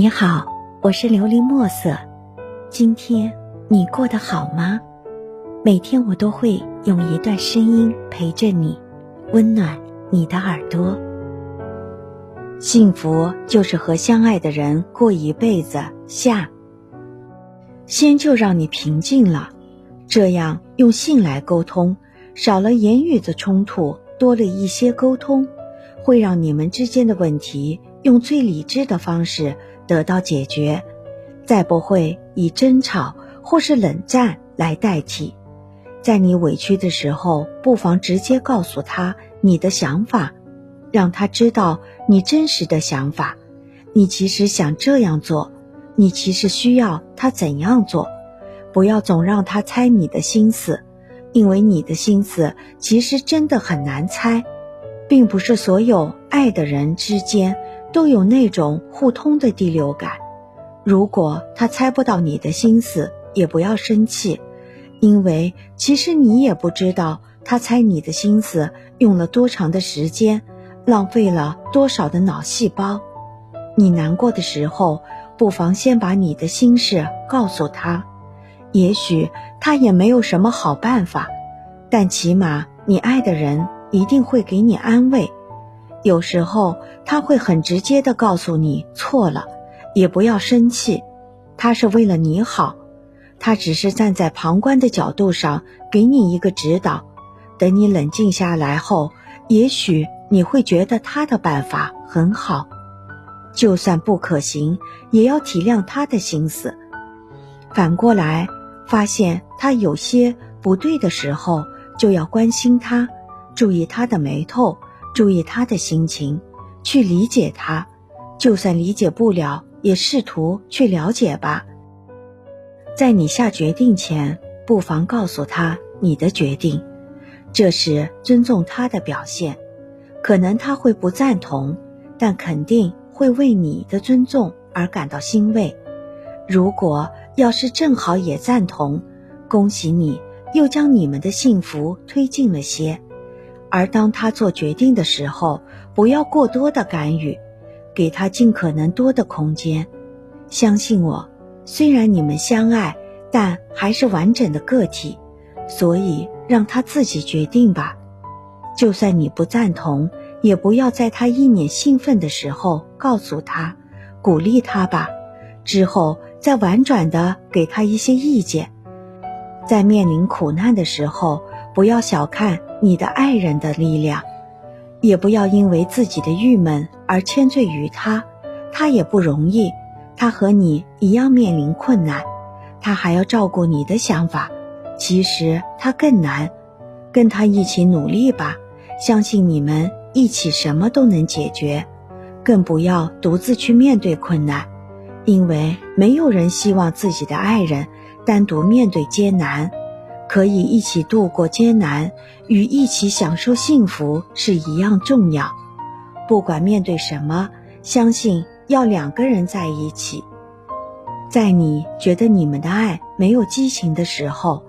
你好，我是琉璃墨色。今天你过得好吗？每天我都会用一段声音陪着你，温暖你的耳朵。幸福就是和相爱的人过一辈子。下，先就让你平静了，这样用信来沟通，少了言语的冲突，多了一些沟通，会让你们之间的问题用最理智的方式得到解决，再不会以争吵或是冷战来代替。在你委屈的时候，不妨直接告诉他你的想法，让他知道你真实的想法。你其实想这样做。你其实需要他怎样做，不要总让他猜你的心思，因为你的心思其实真的很难猜，并不是所有爱的人之间都有那种互通的第六感。如果他猜不到你的心思，也不要生气，因为其实你也不知道他猜你的心思用了多长的时间，浪费了多少的脑细胞。你难过的时候。不妨先把你的心事告诉他，也许他也没有什么好办法，但起码你爱的人一定会给你安慰。有时候他会很直接的告诉你错了，也不要生气，他是为了你好，他只是站在旁观的角度上给你一个指导。等你冷静下来后，也许你会觉得他的办法很好。就算不可行，也要体谅他的心思。反过来，发现他有些不对的时候，就要关心他，注意他的眉头，注意他的心情，去理解他。就算理解不了，也试图去了解吧。在你下决定前，不妨告诉他你的决定，这是尊重他的表现。可能他会不赞同，但肯定。会为你的尊重而感到欣慰。如果要是正好也赞同，恭喜你，又将你们的幸福推进了些。而当他做决定的时候，不要过多的干预，给他尽可能多的空间。相信我，虽然你们相爱，但还是完整的个体，所以让他自己决定吧。就算你不赞同。也不要在他一脸兴奋的时候告诉他，鼓励他吧，之后再婉转的给他一些意见。在面临苦难的时候，不要小看你的爱人的力量，也不要因为自己的郁闷而迁罪于他。他也不容易，他和你一样面临困难，他还要照顾你的想法，其实他更难。跟他一起努力吧，相信你们。一起什么都能解决，更不要独自去面对困难，因为没有人希望自己的爱人单独面对艰难。可以一起度过艰难，与一起享受幸福是一样重要。不管面对什么，相信要两个人在一起。在你觉得你们的爱没有激情的时候，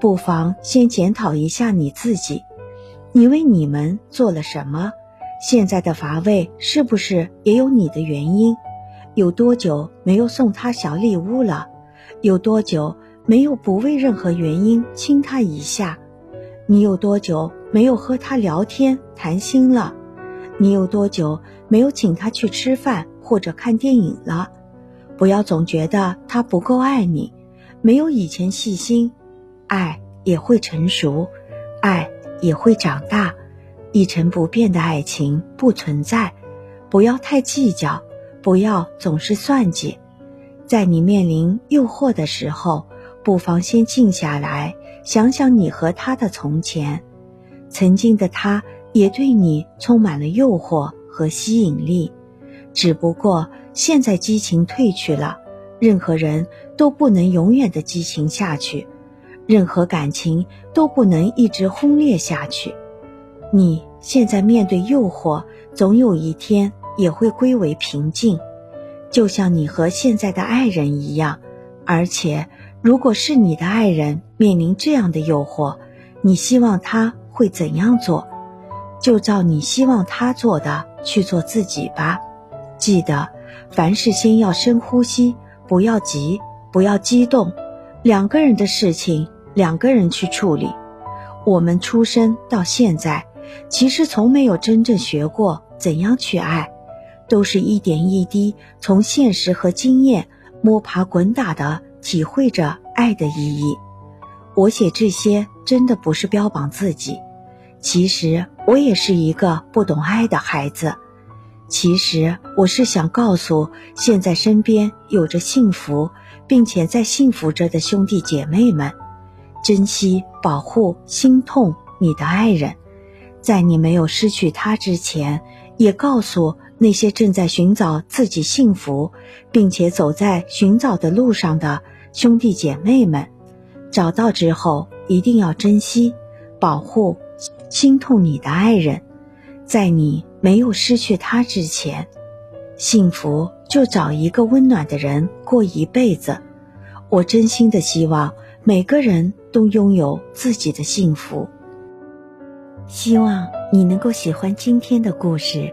不妨先检讨一下你自己。你为你们做了什么？现在的乏味是不是也有你的原因？有多久没有送他小礼物了？有多久没有不为任何原因亲他一下？你有多久没有和他聊天谈心了？你有多久没有请他去吃饭或者看电影了？不要总觉得他不够爱你，没有以前细心，爱也会成熟，爱。也会长大，一成不变的爱情不存在。不要太计较，不要总是算计。在你面临诱惑的时候，不妨先静下来，想想你和他的从前。曾经的他也对你充满了诱惑和吸引力，只不过现在激情褪去了。任何人都不能永远的激情下去。任何感情都不能一直轰烈下去。你现在面对诱惑，总有一天也会归为平静，就像你和现在的爱人一样。而且，如果是你的爱人面临这样的诱惑，你希望他会怎样做？就照你希望他做的去做自己吧。记得，凡事先要深呼吸，不要急，不要激动。两个人的事情，两个人去处理。我们出生到现在，其实从没有真正学过怎样去爱，都是一点一滴从现实和经验摸爬滚打的体会着爱的意义。我写这些真的不是标榜自己，其实我也是一个不懂爱的孩子。其实我是想告诉现在身边有着幸福，并且在幸福着的兄弟姐妹们，珍惜、保护、心痛你的爱人，在你没有失去他之前，也告诉那些正在寻找自己幸福，并且走在寻找的路上的兄弟姐妹们，找到之后一定要珍惜、保护、心痛你的爱人。在你没有失去他之前，幸福就找一个温暖的人过一辈子。我真心的希望每个人都拥有自己的幸福。希望你能够喜欢今天的故事，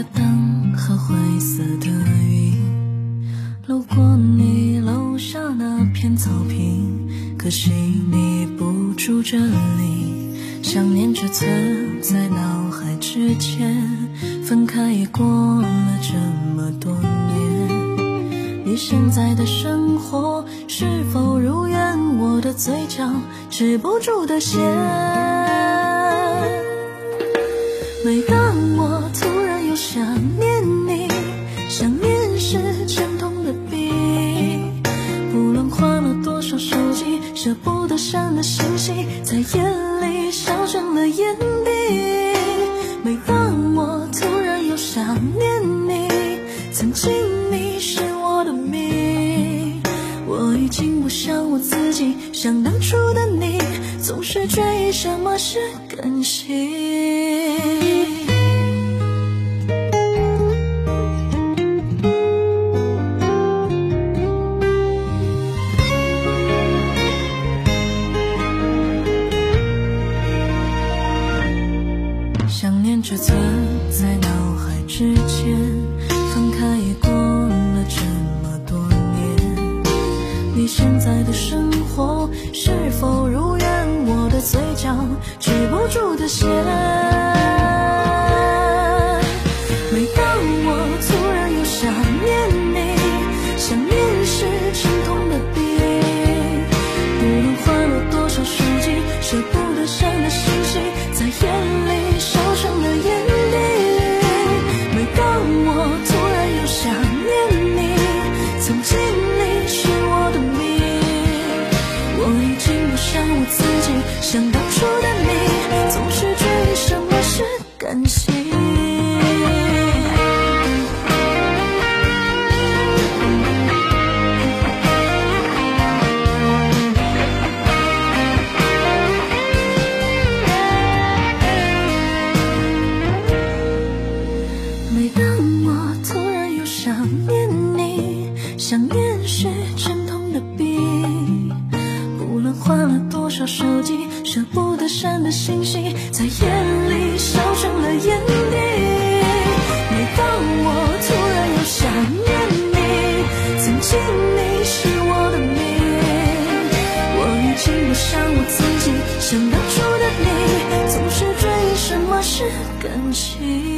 的灯和灰色的云，路过你楼下那片草坪，可惜你不住这里。想念只存在脑海之间，分开也过了这么多年。你现在的生活是否如愿？我的嘴角止不住的咸。每当手机，舍不得删的信息，在夜里烧成了眼底。每当我突然又想念你，曾经你是我的命，我已经不像我自己，像当初的你，总是追忆什么是感性。在脑海之间，分开也过了这么多年。你现在的生活是否如愿？我的嘴角止不住的咸。自己想当初的你，总是追着什么是感情。心